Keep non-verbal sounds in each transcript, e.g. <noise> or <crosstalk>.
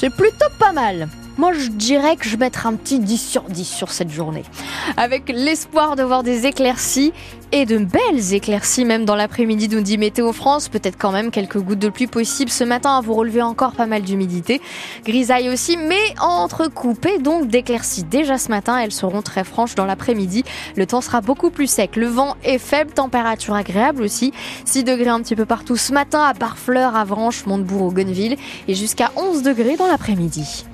C'est plutôt pas mal. Moi, je dirais que je mettrai un petit 10 sur 10 sur cette journée. Avec l'espoir de voir des éclaircies et de belles éclaircies, même dans l'après-midi, nous dit Météo France. Peut-être quand même quelques gouttes de pluie possibles ce matin à vous relever encore pas mal d'humidité. Grisaille aussi, mais entrecoupées donc d'éclaircies. Déjà ce matin, elles seront très franches dans l'après-midi. Le temps sera beaucoup plus sec. Le vent est faible, température agréable aussi. 6 degrés un petit peu partout ce matin à Barfleur, Avranches, Montebourg, Gonneville et jusqu'à 11 degrés dans l'après-midi.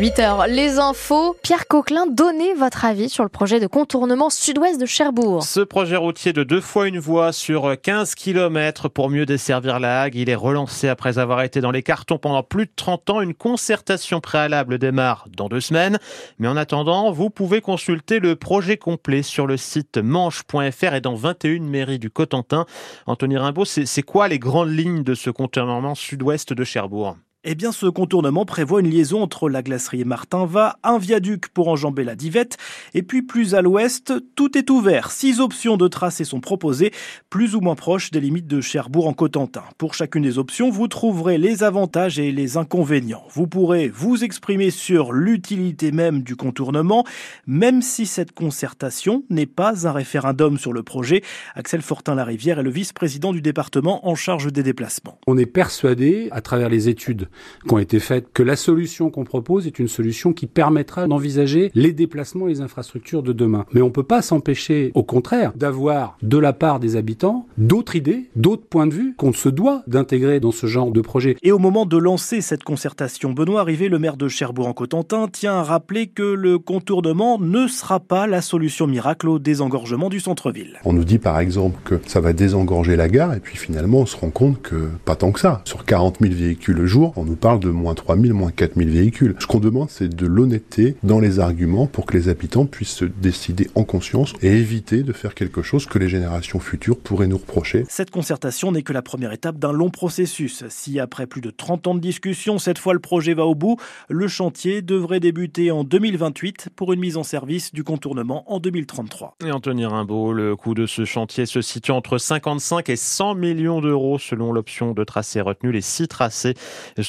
8h, les infos. Pierre Coquelin, donnez votre avis sur le projet de contournement sud-ouest de Cherbourg. Ce projet routier de deux fois une voie sur 15 km pour mieux desservir la Hague, il est relancé après avoir été dans les cartons pendant plus de 30 ans. Une concertation préalable démarre dans deux semaines. Mais en attendant, vous pouvez consulter le projet complet sur le site manche.fr et dans 21 mairies du Cotentin. Anthony Rimbaud, c'est quoi les grandes lignes de ce contournement sud-ouest de Cherbourg? Eh bien, ce contournement prévoit une liaison entre la glacerie Martin-Va, un viaduc pour enjamber la Divette, et puis plus à l'ouest, tout est ouvert. Six options de tracé sont proposées, plus ou moins proches des limites de Cherbourg en Cotentin. Pour chacune des options, vous trouverez les avantages et les inconvénients. Vous pourrez vous exprimer sur l'utilité même du contournement, même si cette concertation n'est pas un référendum sur le projet. Axel Fortin-Larivière est le vice-président du département en charge des déplacements. On est persuadé, à travers les études qui ont été faites, que la solution qu'on propose est une solution qui permettra d'envisager les déplacements et les infrastructures de demain. Mais on ne peut pas s'empêcher, au contraire, d'avoir de la part des habitants d'autres idées, d'autres points de vue qu'on se doit d'intégrer dans ce genre de projet. Et au moment de lancer cette concertation, Benoît Arrivé, le maire de Cherbourg-en-Cotentin, tient à rappeler que le contournement ne sera pas la solution miracle au désengorgement du centre-ville. On nous dit par exemple que ça va désengorger la gare et puis finalement on se rend compte que pas tant que ça. Sur 40 000 véhicules le jour, on nous parle de moins 3000, moins 4000 véhicules. Ce qu'on demande, c'est de l'honnêteté dans les arguments pour que les habitants puissent se décider en conscience et éviter de faire quelque chose que les générations futures pourraient nous reprocher. Cette concertation n'est que la première étape d'un long processus. Si après plus de 30 ans de discussion, cette fois le projet va au bout, le chantier devrait débuter en 2028 pour une mise en service du contournement en 2033. Et Anthony Rimbaud, le coût de ce chantier se situe entre 55 et 100 millions d'euros selon l'option de tracé retenue. Les six tracés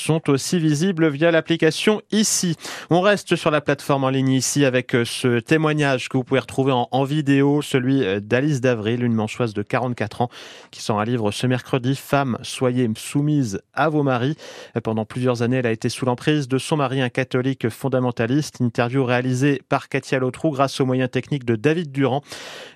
sont aussi visibles via l'application ici. On reste sur la plateforme en ligne ici avec euh, ce témoignage que vous pouvez retrouver en, vidéo, celui euh, d'Alice d'Avril, une manchoise de 44 ans qui sort un livre ce mercredi, Femmes, soyez soumises à vos maris. Pendant plusieurs années, elle a été sous l'emprise de son mari, un catholique fondamentaliste. Interview réalisée par Katia Lotrou grâce aux moyens techniques de David Durand.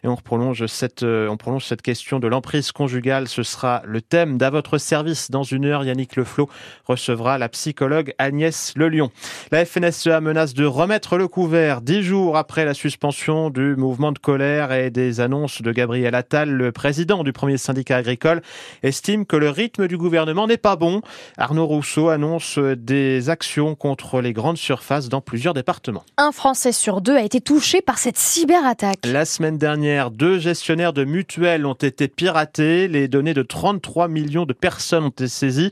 Et on prolonge cette, euh, on prolonge cette question de l'emprise conjugale. Ce sera le thème d'à votre service dans une heure. Yannick Leflot recevra la psychologue Agnès Lelion. La FNSEA menace de remettre le couvert dix jours après la suspension du mouvement de colère et des annonces de Gabriel Attal, le président du premier syndicat agricole, estime que le rythme du gouvernement n'est pas bon. Arnaud Rousseau annonce des actions contre les grandes surfaces dans plusieurs départements. Un Français sur deux a été touché par cette cyberattaque. La semaine dernière, deux gestionnaires de mutuelles ont été piratés. Les données de 33 millions de personnes ont été saisies.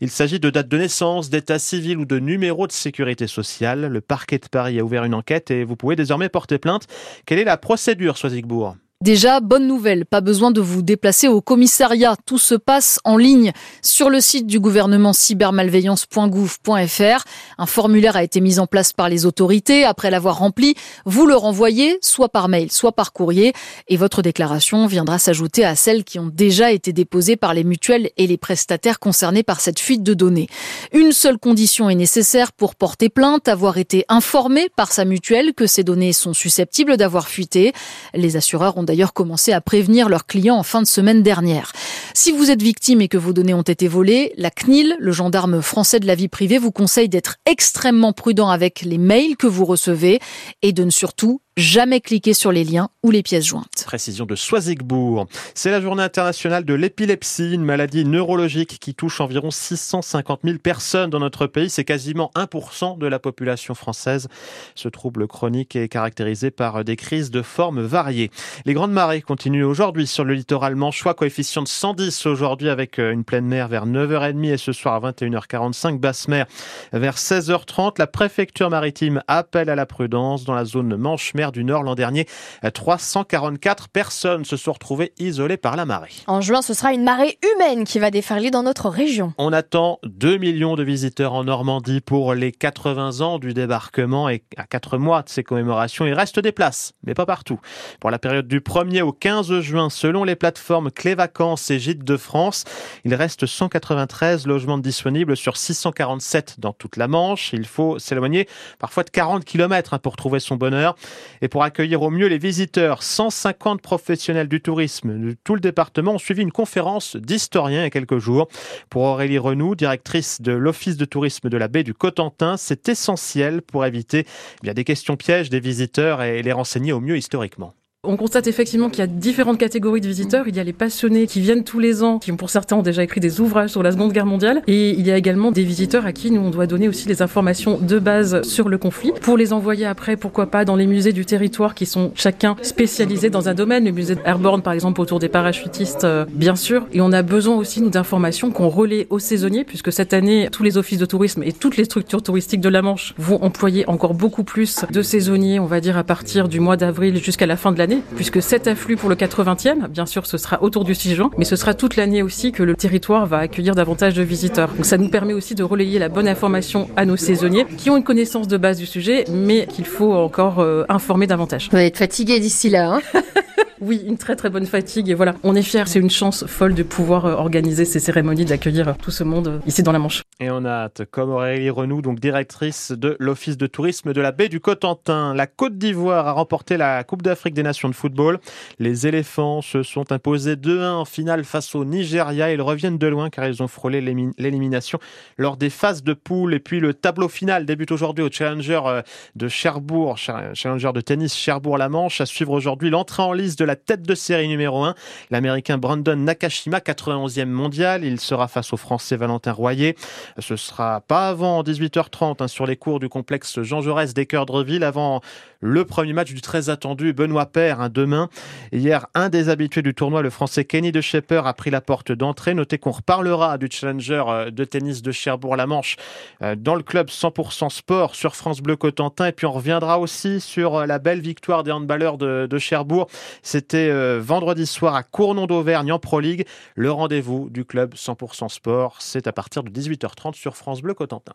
Il s'agit de dates de naissance, d'état civil ou de numéro de sécurité sociale. Le parquet de Paris a ouvert une enquête et vous pouvez désormais porter plainte. Quelle est la procédure, Soisigbourg Déjà, bonne nouvelle, pas besoin de vous déplacer au commissariat. Tout se passe en ligne sur le site du gouvernement cybermalveillance.gouv.fr. Un formulaire a été mis en place par les autorités. Après l'avoir rempli, vous le renvoyez soit par mail, soit par courrier et votre déclaration viendra s'ajouter à celles qui ont déjà été déposées par les mutuelles et les prestataires concernés par cette fuite de données. Une seule condition est nécessaire pour porter plainte, avoir été informé par sa mutuelle que ces données sont susceptibles d'avoir fuité. Les assureurs ont d'ailleurs commencé à prévenir leurs clients en fin de semaine dernière. Si vous êtes victime et que vos données ont été volées, la CNIL, le gendarme français de la vie privée, vous conseille d'être extrêmement prudent avec les mails que vous recevez et de ne surtout jamais cliquer sur les liens ou les pièces jointes. Précision de Soisigbourg. C'est la journée internationale de l'épilepsie, une maladie neurologique qui touche environ 650 000 personnes dans notre pays. C'est quasiment 1% de la population française. Ce trouble chronique est caractérisé par des crises de formes variées. Les grandes marées continuent aujourd'hui sur le littoral manchois, coefficient de 110 aujourd'hui avec euh, une pleine mer vers 9h30 et ce soir à 21h45, basse mer vers 16h30. La préfecture maritime appelle à la prudence dans la zone manche mer du Nord l'an dernier. 344 personnes se sont retrouvées isolées par la marée. En juin, ce sera une marée humaine qui va déferler dans notre région. On attend 2 millions de visiteurs en Normandie pour les 80 ans du débarquement et à 4 mois de ces commémorations, il reste des places, mais pas partout. Pour la période du 1er au 15 juin, selon les plateformes Clé Vacances et Gîtes de France, il reste 193 logements disponibles sur 647 dans toute la Manche. Il faut s'éloigner parfois de 40 km hein, pour trouver son bonheur. Et pour accueillir au mieux les visiteurs, 150 professionnels du tourisme de tout le département ont suivi une conférence d'historiens il y a quelques jours. Pour Aurélie Renou, directrice de l'Office de tourisme de la baie du Cotentin, c'est essentiel pour éviter eh bien, des questions pièges des visiteurs et les renseigner au mieux historiquement. On constate effectivement qu'il y a différentes catégories de visiteurs. Il y a les passionnés qui viennent tous les ans, qui pour certains ont déjà écrit des ouvrages sur la Seconde Guerre mondiale. Et il y a également des visiteurs à qui nous on doit donner aussi les informations de base sur le conflit pour les envoyer après, pourquoi pas, dans les musées du territoire qui sont chacun spécialisés dans un domaine. Le musée Airborne par exemple autour des parachutistes, euh, bien sûr. Et on a besoin aussi d'informations qu'on relaie aux saisonniers puisque cette année tous les offices de tourisme et toutes les structures touristiques de la Manche vont employer encore beaucoup plus de saisonniers, on va dire à partir du mois d'avril jusqu'à la fin de l'année puisque cet afflux pour le 80e, bien sûr, ce sera autour du 6 juin, mais ce sera toute l'année aussi que le territoire va accueillir davantage de visiteurs. Donc ça nous permet aussi de relayer la bonne information à nos saisonniers qui ont une connaissance de base du sujet, mais qu'il faut encore euh, informer davantage. Vous allez être fatigué d'ici là. Hein <laughs> oui, une très très bonne fatigue et voilà, on est fiers. C'est une chance folle de pouvoir euh, organiser ces cérémonies, d'accueillir tout ce monde euh, ici dans la Manche. Et on a hâte, comme Aurélie Renou, donc directrice de l'Office de tourisme de la baie du Cotentin. La Côte d'Ivoire a remporté la Coupe d'Afrique des Nations de football. Les éléphants se sont imposés 2-1 en finale face au Nigeria. Ils reviennent de loin car ils ont frôlé l'élimination lors des phases de poule. Et puis le tableau final débute aujourd'hui au Challenger euh, de Cherbourg, Challenger de tennis Cherbourg-la-Manche. À suivre aujourd'hui l'entrée en liste de la la tête de série numéro 1, l'Américain Brandon Nakashima, 91e mondial. Il sera face au Français Valentin Royer. Ce sera pas avant 18h30 hein, sur les cours du complexe Jean Jaurès d'Équeurdreville, avant le premier match du très attendu Benoît Père hein, demain. Hier, un des habitués du tournoi, le Français Kenny de Schepper, a pris la porte d'entrée. Notez qu'on reparlera du Challenger euh, de tennis de Cherbourg-la-Manche euh, dans le club 100% sport sur France Bleu Cotentin. Et puis on reviendra aussi sur euh, la belle victoire des handballeurs de, de Cherbourg. C'est c'était euh, vendredi soir à Cournon d'Auvergne en Pro League. Le rendez-vous du club 100% sport, c'est à partir de 18h30 sur France Bleu Cotentin.